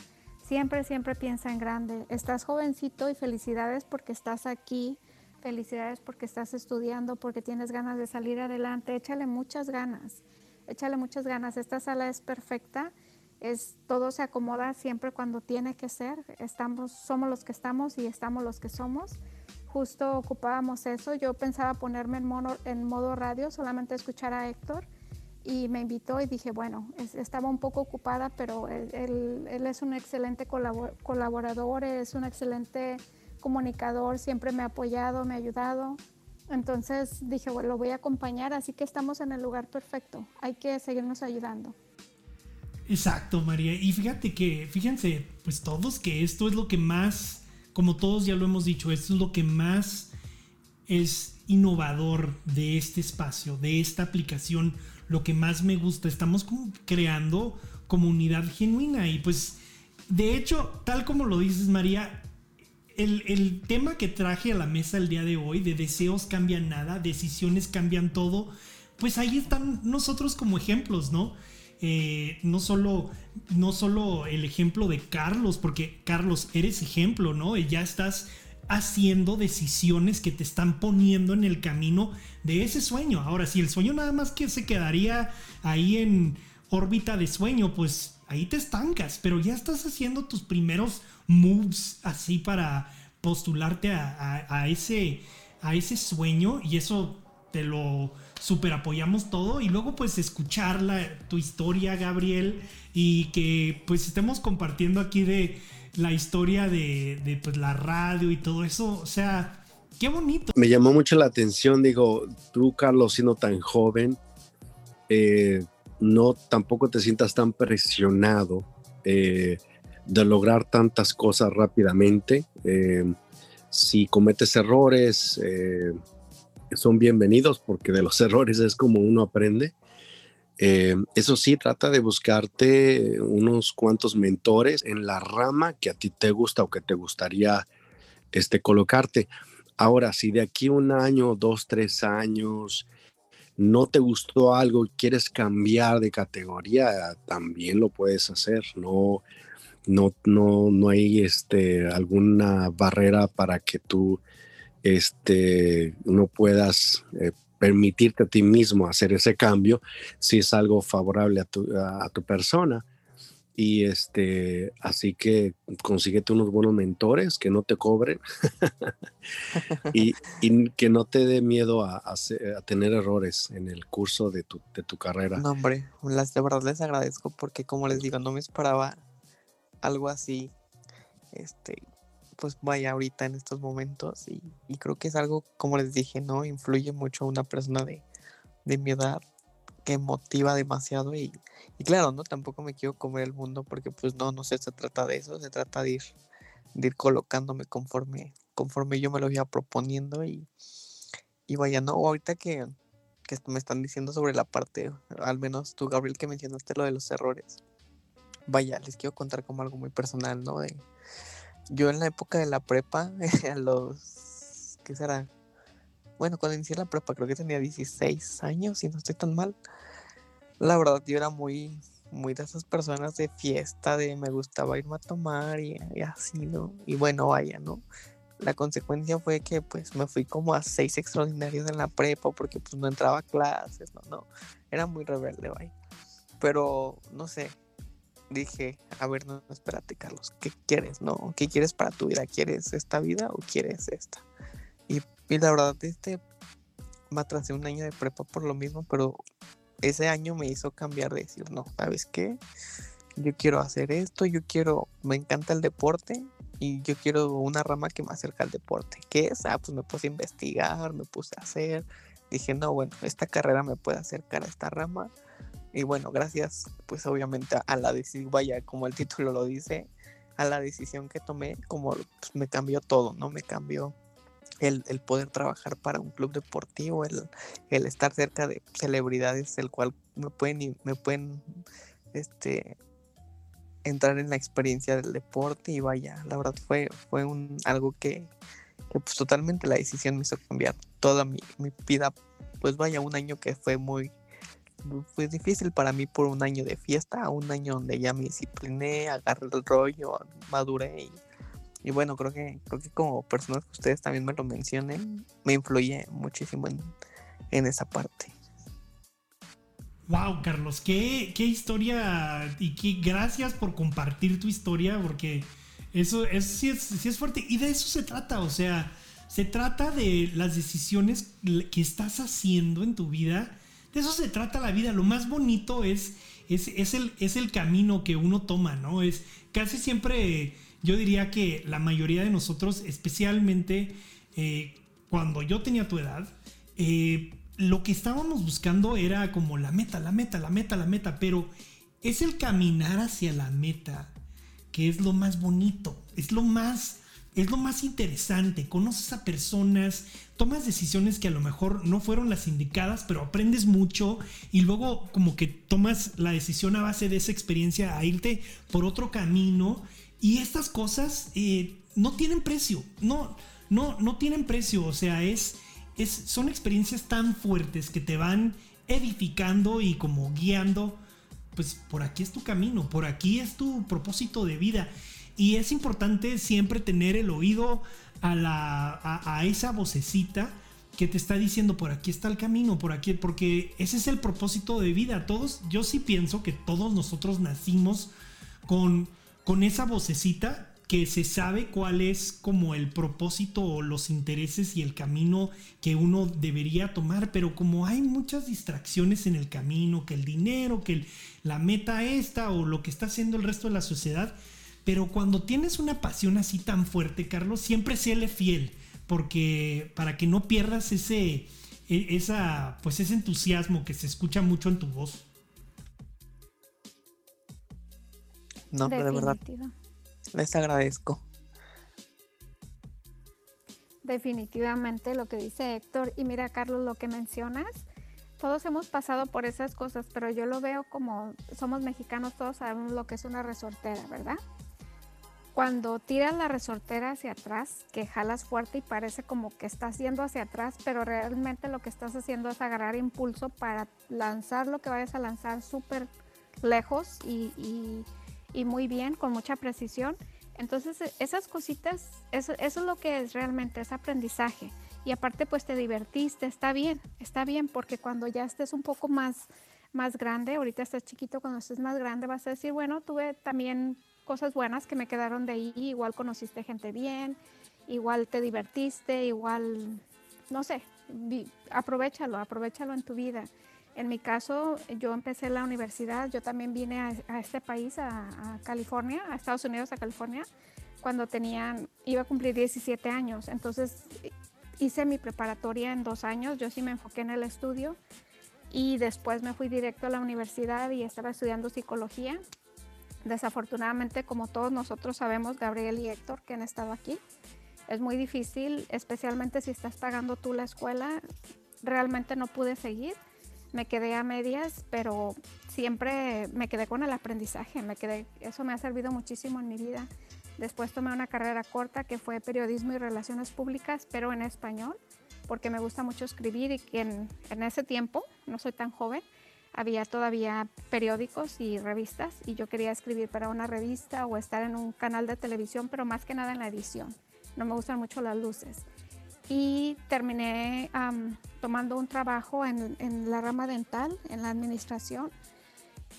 Siempre, siempre piensa en grande. Estás jovencito y felicidades porque estás aquí. Felicidades porque estás estudiando, porque tienes ganas de salir adelante. Échale muchas ganas. Échale muchas ganas. Esta sala es perfecta es todo se acomoda siempre cuando tiene que ser. Somos los que estamos y estamos los que somos. Justo ocupábamos eso. Yo pensaba ponerme en, modo radio, solamente escuchar a Héctor y me invitó y dije, bueno, estaba un poco ocupada, pero él, es un excelente colaborador, es un excelente comunicador, siempre me ha apoyado, me ha ayudado. Entonces dije, bueno, lo voy a acompañar, así que estamos en el lugar perfecto. Hay que seguirnos ayudando. Exacto, María. Y fíjate que, fíjense, pues todos que esto es lo que más, como todos ya lo hemos dicho, esto es lo que más es innovador de este espacio, de esta aplicación, lo que más me gusta. Estamos creando comunidad genuina y pues de hecho, tal como lo dices María, el, el, tema que traje a la mesa el día de hoy, de deseos cambian nada, decisiones cambian todo, pues ahí están nosotros como ejemplos, ¿no? Eh, no, solo, no solo el ejemplo de Carlos, porque Carlos, eres ejemplo, ¿no? Ya estás haciendo decisiones que te están poniendo en el camino de ese sueño. Ahora, si el sueño nada más que se quedaría ahí en órbita de sueño, pues ahí te estancas, pero ya estás haciendo tus primeros moves así para postularte a, ese, a ese sueño y eso te lo super apoyamos todo y luego pues escuchar tu historia Gabriel y que pues estemos compartiendo aquí de la historia de, pues la radio y todo eso, o sea, qué bonito. Me llamó mucho la atención, digo, tú Carlos siendo tan joven, eh, no tampoco te sientas tan presionado eh, de lograr tantas cosas rápidamente. Eh, si cometes errores, son bienvenidos porque de los errores es como uno aprende. eso sí, trata de buscarte unos cuantos mentores en la rama que a ti te gusta o que te gustaría este, colocarte. Ahora, si de aquí un año, dos, tres años, no te gustó algo y quieres cambiar de categoría, también lo puedes hacer. No, no, no, no hay este, alguna barrera para que tú este, no puedas eh, permitirte a ti mismo hacer ese cambio si es algo favorable a tu, a tu persona. Y este, así que consíguete unos buenos mentores que no te cobren y, que no te dé miedo a, tener errores en el curso de tu, de tu carrera. No, hombre, las, de verdad les agradezco porque como les digo, no me esperaba algo así. Este, pues vaya ahorita en estos momentos y, creo que es algo, como les dije, ¿no? Influye mucho a una persona de, de mi edad que motiva demasiado y, claro, ¿no? Tampoco me quiero comer el mundo porque pues no, no sé, se trata de eso, se trata de ir, ir colocándome conforme, conforme yo me lo iba proponiendo y, y vaya, no, ahorita que, que me están diciendo sobre la parte, al menos tú, Gabriel, que mencionaste lo de los errores. Vaya, les quiero contar como algo muy personal, ¿no? Yo en la época de la prepa, a los, ¿qué será? bueno, cuando inicié la prepa creo que tenía 16 años, y no estoy tan mal. La verdad, yo era muy, muy de esas personas de fiesta, de me gustaba irme a tomar y, así, ¿no? Y bueno, vaya, ¿no? La consecuencia fue que pues me fui como a seis extraordinarios en la prepa porque pues no entraba clases, no, no, era muy rebelde, vaya. Pero, no sé, dije, a ver, no, espérate, Carlos, ¿qué quieres, no? ¿Qué quieres para tu vida? ¿Quieres esta vida o quieres esta? Y la verdad, este, me atrasé un año de prepa por lo mismo, pero ese año me hizo cambiar de decir, no, ¿sabes qué? Yo quiero hacer esto, yo quiero, me encanta el deporte y yo quiero una rama que me acerque al deporte. ¿Qué es? Ah, pues me puse a investigar, me puse a hacer. Dije, no, bueno, esta carrera me puede acercar a esta rama. Y bueno, gracias, pues obviamente a la decisión, vaya, como el título lo dice, a la decisión que tomé, como pues, me cambió todo, ¿no? Me cambió el, poder trabajar para un club deportivo, el, estar cerca de celebridades, el cual me pueden, me pueden este, entrar en la experiencia del deporte y vaya, la verdad fue, fue un, algo que, pues totalmente la decisión me hizo cambiar toda mi, vida, pues vaya, un año que fue muy, fue difícil para mí por un año de fiesta, un año donde ya me discipliné, agarré el rollo, maduré y bueno, creo que, creo que como personas que ustedes también me lo mencionen, me influye muchísimo en, esa parte. Wow, Carlos, qué, qué historia y qué gracias por compartir tu historia, porque eso es, sí, es, sí es fuerte. Y de eso se trata, o sea, se trata de las decisiones que estás haciendo en tu vida. Eso se trata la vida. Lo más bonito es, es, es, el, es el camino que uno toma, ¿no? Es casi siempre yo diría que la mayoría de nosotros, especialmente eh, cuando yo tenía tu edad, eh, lo que estábamos buscando era como la meta, la meta, la meta, la meta, pero es el caminar hacia la meta que es lo más bonito, es lo más es lo más interesante. Conoces a personas, tomas decisiones que a lo mejor no fueron las indicadas, pero aprendes mucho y luego como que tomas la decisión a base de esa experiencia a irte por otro camino. Y estas cosas eh, no tienen precio, no, no, no tienen precio. O sea, es, es, son experiencias tan fuertes que te van edificando y como guiando. Pues por aquí es tu camino, por aquí es tu propósito de vida. Y es importante siempre tener el oído a, la, a, esa vocecita que te está diciendo por aquí está el camino, por aquí, porque ese es el propósito de vida. Todos, yo sí pienso que todos nosotros nacimos con, con esa vocecita que se sabe cuál es como el propósito o los intereses y el camino que uno debería tomar, pero como hay muchas distracciones en el camino, que el dinero, que la meta esta o lo que está haciendo el resto de la sociedad, pero cuando tienes una pasión así tan fuerte, Carlos, siempre séle fiel, porque para que no pierdas ese, e, esa, pues ese entusiasmo que se escucha mucho en tu voz. No, pero de verdad, les agradezco. Definitivamente lo que dice Héctor. Y mira, Carlos, lo que mencionas, todos hemos pasado por esas cosas, pero yo lo veo como somos mexicanos, todos sabemos lo que es una resortera, ¿verdad? Cuando tiras la resortera hacia atrás, que jalas fuerte y parece como que estás yendo hacia atrás, pero realmente lo que estás haciendo es agarrar impulso para lanzar lo que vayas a lanzar súper lejos y, muy bien, con mucha precisión. Entonces e, esas cositas, eso, es lo que es realmente, es aprendizaje. Y aparte pues te divertiste, está bien, está bien, porque cuando ya estés un poco más, más grande, ahorita estás chiquito, cuando estés más grande vas a decir, bueno, tuve también cosas buenas que me quedaron de ahí. Igual conociste gente bien, igual te divertiste, igual, no sé, aprovechalo, aprovechalo en tu vida. En mi caso, yo empecé la universidad, yo también vine a, este país, a, California, a Estados Unidos, a California, cuando tenía, iba a cumplir 17 años. Entonces hice mi preparatoria en dos años, yo sí me enfoqué en el estudio y después me fui directo a la universidad y estaba estudiando psicología Desafortunadamente, como todos nosotros sabemos, Gabriel y Héctor, que han estado aquí, es muy difícil, especialmente si estás pagando tú la escuela. Realmente no pude seguir, me quedé a medias, pero siempre me quedé con el aprendizaje, me quedé, eso me ha servido muchísimo en mi vida. Después tomé una carrera corta que fue periodismo y relaciones públicas, pero en español, porque me gusta mucho escribir y en, en ese tiempo, no soy tan joven, había todavía periódicos y revistas y yo quería escribir para una revista o estar en un canal de televisión, pero más que nada en la edición. No me gustan mucho las luces. Y terminé tomando un trabajo en, la rama dental, en la administración.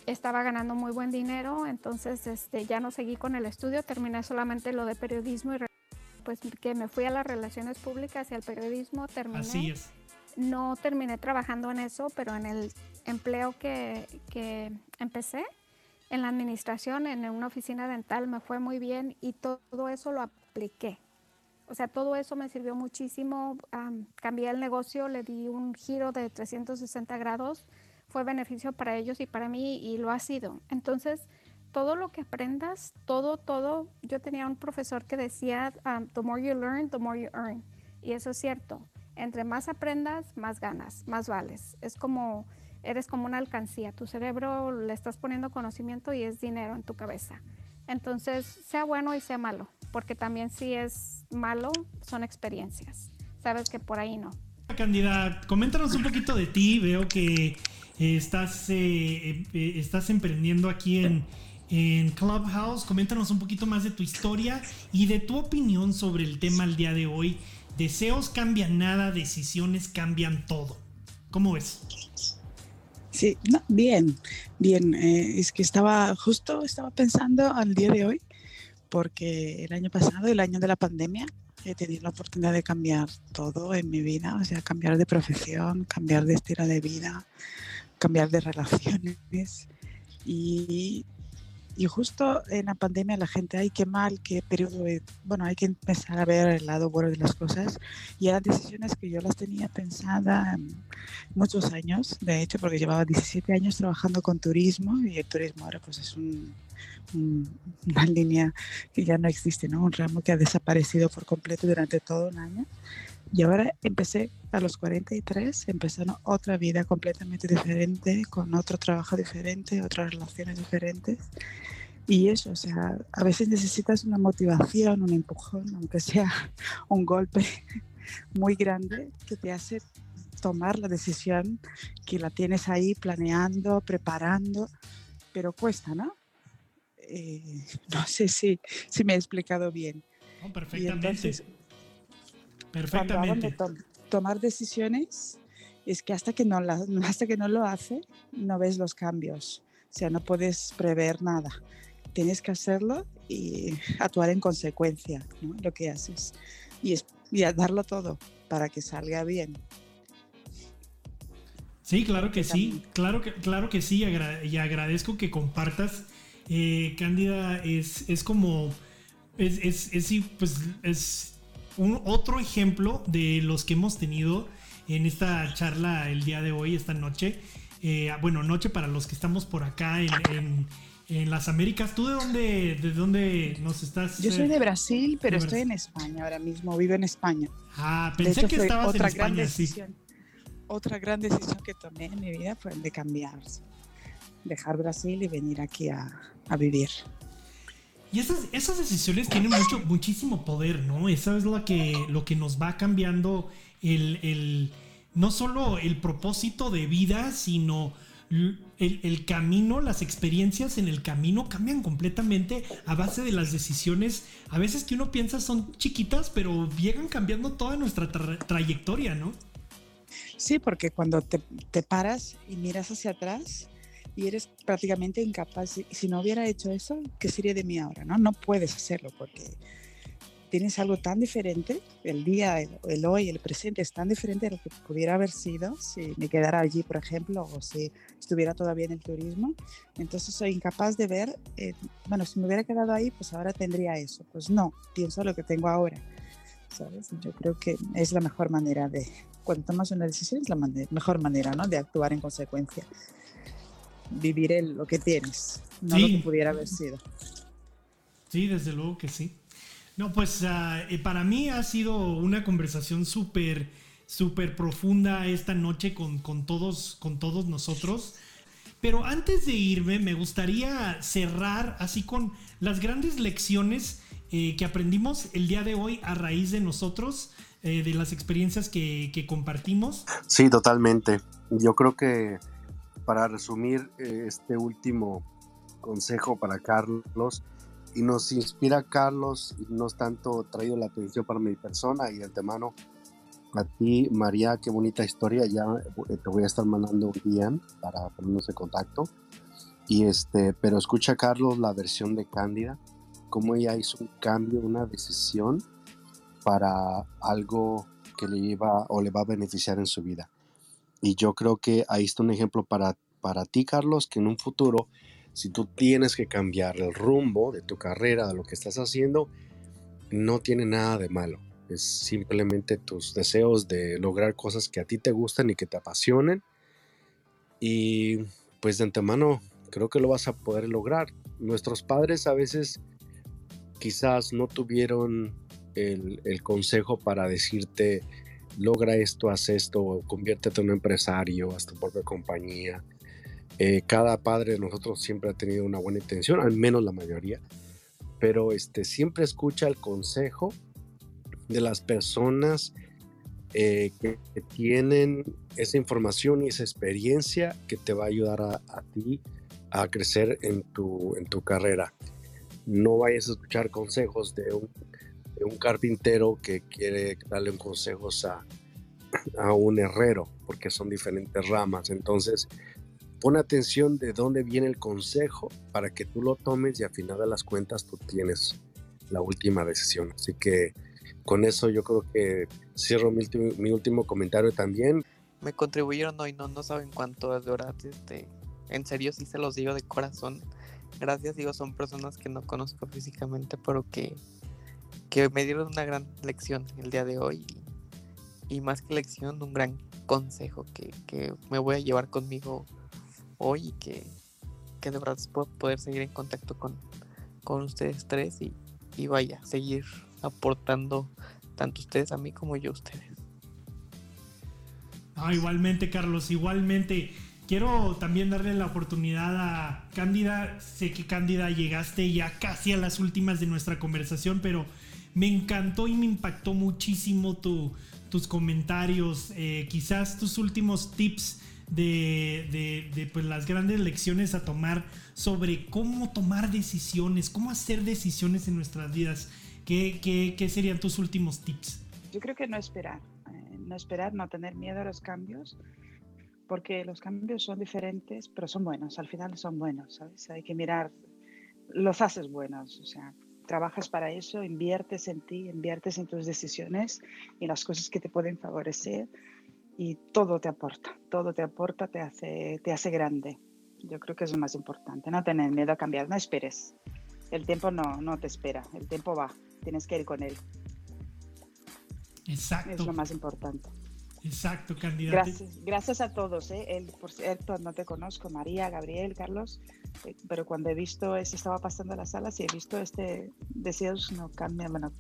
Estaba ganando muy buen dinero, entonces este, ya no seguí con el estudio, terminé solamente lo de periodismo y pues que me fui a las relaciones públicas y al periodismo terminé. Así es. No terminé trabajando en eso, pero en el empleo que, empecé en la administración, en una oficina dental, me fue muy bien y todo eso lo apliqué. O sea, todo eso me sirvió muchísimo. cambié el negocio, le di un giro de 360 grados. Fue beneficio para ellos y para mí y lo ha sido. Entonces, todo lo que aprendas, todo, todo. Yo tenía un profesor que decía, the more you learn, the more you earn. Y eso es cierto. Entre más aprendas, más ganas, más vales. Es como eres como una alcancía. Tu cerebro le estás poniendo conocimiento y es dinero en tu cabeza. Entonces, sea bueno y sea malo, porque también si es malo, son experiencias. Sabes que por ahí no. Candida, coméntanos un poquito de ti. Veo que eh, estás, eh, eh, estás emprendiendo aquí en, en Clubhouse. Coméntanos un poquito más de tu historia y de tu opinión sobre el tema al día de hoy. Deseos cambian nada, decisiones cambian todo. ¿Cómo ves? Sí, bien, bien. Eh, es que estaba justo, estaba pensando al día de hoy, porque el año pasado, el año de la pandemia, he tenido la oportunidad de cambiar todo en mi vida, o sea, cambiar de profesión, cambiar de estilo de vida, cambiar de relaciones. Y, Y justo en la pandemia la gente, ay, qué mal, qué periodo, bueno, hay que empezar a ver el lado bueno de las cosas. Y eran decisiones que yo las tenía pensadas muchos años, de hecho, porque llevaba 17 años trabajando con turismo y el turismo ahora pues es un, una línea que ya no existe, ¿no? Un ramo que ha desaparecido por completo durante todo un año. Y ahora empecé a los 43, empezando otra vida completamente diferente, con otro trabajo diferente, otras relaciones diferentes. Y eso, o sea, a veces necesitas una motivación, un empujón, aunque sea un golpe muy grande que te hace tomar la decisión que la tienes ahí planeando, preparando, pero cuesta, ¿no? Eh, no sé si, si me he explicado bien. perfectamente. Perfectamente. tomar decisiones es que hasta que, no la, hasta que no lo hace, no ves los cambios. O sea, no puedes prever nada. Tienes que hacerlo y actuar en consecuencia, ¿no? Lo que haces. Y, es, y darlo todo para que salga bien. Sí, claro que sí, claro que, claro que sí, y agradezco que compartas. Eh, Cándida es, es como, es, es, es, pues, es un otro ejemplo de los que hemos tenido en esta charla el día de hoy, esta noche. Eh, bueno, noche para los que estamos por acá en, las Américas. ¿Tú de dónde, de dónde nos estás? Yo soy de Brasil, pero estoy en España ahora mismo, vivo en España. Ah, pensé que estabas otra en España, gran Otra gran decisión que tomé en mi vida fue el de cambiar, dejar Brasil y venir aquí a vivir. Y esas, decisiones tienen mucho, muchísimo poder, ¿no? Eso es lo que, lo que nos va cambiando el, no solo el propósito de vida, sino el, camino, las experiencias en el camino cambian completamente a base de las decisiones, a veces que uno piensa son chiquitas, pero llegan cambiando toda nuestra trayectoria, ¿no? Sí, porque cuando te paras y miras hacia atrás, y eres prácticamente incapaz. Si no hubiera hecho eso, ¿qué sería de mí ahora? No, no puedes hacerlo porque tienes algo tan diferente, el día, el, hoy, el presente es tan diferente de lo que pudiera haber sido si me quedara allí, por ejemplo, o si estuviera todavía en el turismo. Entonces soy incapaz de ver, eh, bueno, si me hubiera quedado ahí, pues ahora tendría eso. Pues no, pienso lo que tengo ahora. ¿Sabes? Yo creo que es la mejor manera de, cuando tomas una decisión, es la mejor manera ¿no? de actuar en consecuencia vivir el, lo que tienes, no lo que pudiera haber sido. Sí, desde luego que sí. No, pues eh, para mí ha sido una conversación súper, súper profunda esta noche con, con, todos, con todos nosotros. Pero antes de irme, me gustaría cerrar así con las grandes lecciones eh, que aprendimos el día de hoy a raíz de nosotros, eh, de las experiencias que, que compartimos. Sí, totalmente. Yo creo que para resumir eh, este último consejo para Carlos, y nos inspira Carlos, y no es tanto traído la atención para mi persona y de antemano a ti, María, qué bonita historia. Ya eh, te voy a estar mandando un DM para ponernos en contacto. Y este, pero escucha, Carlos, la versión de Cándida, cómo ella hizo un cambio, una decisión para algo que le iba o le va a beneficiar en su vida. Y yo creo que ahí está un ejemplo para, para ti, Carlos, que en un futuro, si tú tienes que cambiar el rumbo de tu carrera, de lo que estás haciendo, no tiene nada de malo. Es simplemente tus deseos de lograr cosas que a ti te gustan y que te apasionen. Y pues de antemano creo que lo vas a poder lograr. Nuestros padres a veces quizás no tuvieron el, el consejo para decirte, logra esto, haz esto, conviértete en un empresario, haz tu propia compañía. Eh, cada padre de nosotros siempre ha tenido una buena intención, al menos la mayoría, pero este, siempre escucha el consejo de las personas eh, que, tienen esa información y esa experiencia que te va a ayudar a, ti a crecer en tu, en tu carrera. No vayas a escuchar consejos de un un carpintero que quiere darle consejos a, a un herrero, porque son diferentes ramas. Entonces, pon atención de dónde viene el consejo para que tú lo tomes y al final de las cuentas tú tienes la última decisión. Así que con eso yo creo que cierro mi, mi último comentario también. Me contribuyeron hoy, no, no saben cuánto de horas, este, en serio sí se los digo de corazón. gracias, digo, son personas que no conozco físicamente, pero que, que me dieron una gran lección el día de hoy. Y, más que lección, un gran consejo que, que, me voy a llevar conmigo hoy y que, que de verdad puedo poder seguir en contacto con, con ustedes tres y, y vaya, seguir aportando tanto ustedes a mí como yo a ustedes. Ah, igualmente, Carlos, igualmente. Quiero también darle la oportunidad a Cándida. Sé que Cándida llegaste ya casi a las últimas de nuestra conversación, pero me encantó y me impactó muchísimo tus comentarios. Eh, quizás tus últimos tips de, pues, las grandes lecciones a tomar sobre cómo tomar decisiones, cómo hacer decisiones en nuestras vidas. ¿Qué, qué, serían tus últimos tips? Yo creo que no esperar, eh, no esperar, no tener miedo a los cambios porque los cambios son diferentes, pero son buenos, al final son buenos, ¿sabes? Hay que mirar, los haces buenos, o sea, trabajas para eso, inviertes en ti, inviertes en tus decisiones y las cosas que te pueden favorecer y todo te aporta, todo te aporta, te hace, te hace grande. Yo creo que es lo más importante, no tener miedo a cambiar, no esperes. El tiempo no, no te espera, el tiempo va, tienes que ir con él. Exacto. Es lo más importante. Exacto, candidato. Gracias, gracias a todos. ¿eh? Él, por cierto, no te conozco, María, Gabriel, Carlos, eh, pero cuando he visto, eso estaba pasando las salas y he visto este, deseos no cambian, bueno,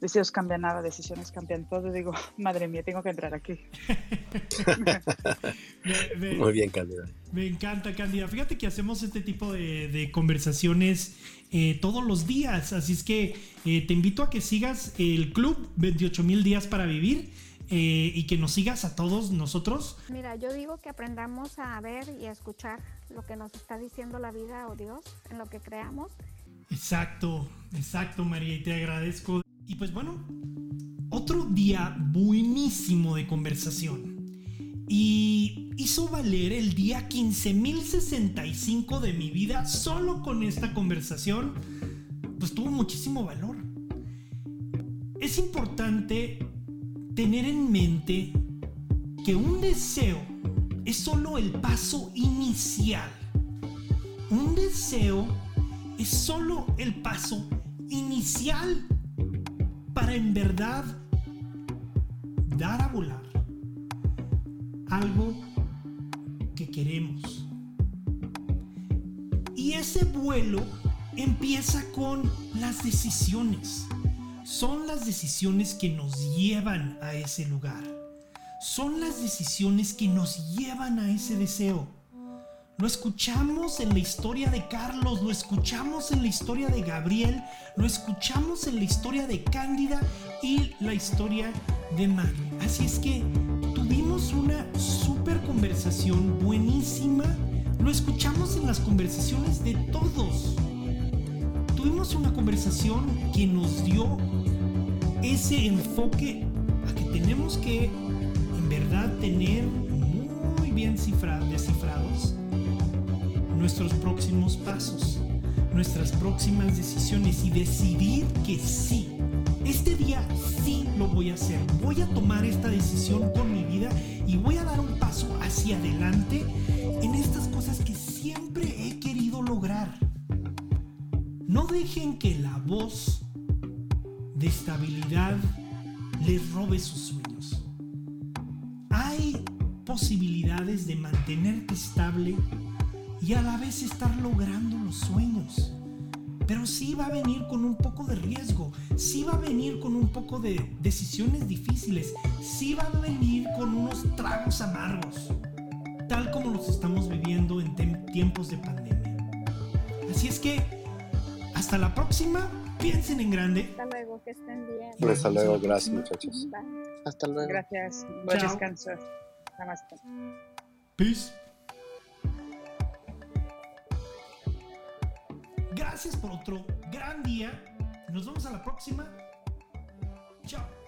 deseos cambian nada, decisiones cambian todo, digo, madre mía, tengo que entrar aquí. Muy bien, candidato. Me encanta, Candida. Fíjate que hacemos este tipo de, conversaciones eh, todos los días, así es que eh, te invito a que sigas el club 28 mil días para vivir eh, y que nos sigas a todos nosotros. Mira, yo digo que aprendamos a ver y a escuchar lo que nos está diciendo la vida o Dios en lo que creamos. Exacto, exacto María, y te agradezco. Y pues bueno, otro día buenísimo de conversación. Y hizo valer el día 15.065 de mi vida solo con esta conversación. Pues tuvo muchísimo valor. Es importante tener en mente que un deseo es solo el paso inicial. Un deseo es solo el paso inicial para en verdad dar a volar algo que queremos. Y ese vuelo empieza con las decisiones son las decisiones que nos llevan a ese lugar. Son las decisiones que nos llevan a ese deseo. Lo escuchamos en la historia de Carlos, lo escuchamos en la historia de Gabriel, lo escuchamos en la historia de Cándida y la historia de Maggie. Así es que tuvimos una super conversación buenísima. Lo escuchamos en las conversaciones de todos. Tuvimos una conversación que nos dio ese enfoque a que tenemos que en verdad tener muy bien descifrados nuestros próximos pasos, nuestras próximas decisiones y decidir que sí, este día sí lo voy a hacer, voy a tomar esta decisión con mi vida y voy a dar un paso hacia adelante en estas dejen que la voz de estabilidad les robe sus sueños. Hay posibilidades de mantenerte estable y a la vez estar logrando los sueños. Pero sí va a venir con un poco de riesgo, sí va a venir con un poco de decisiones difíciles, sí va a venir con unos tragos amargos, tal como los estamos viviendo en tiempos de pandemia. Así es que, hasta la próxima Piensen en grande. Hasta luego, que estén bien. hasta luego, gracias muchachos. Hasta luego. Gracias. Buen descanso. Namaste. Peace. Gracias por otro gran día. Nos vemos a la próxima. Chao.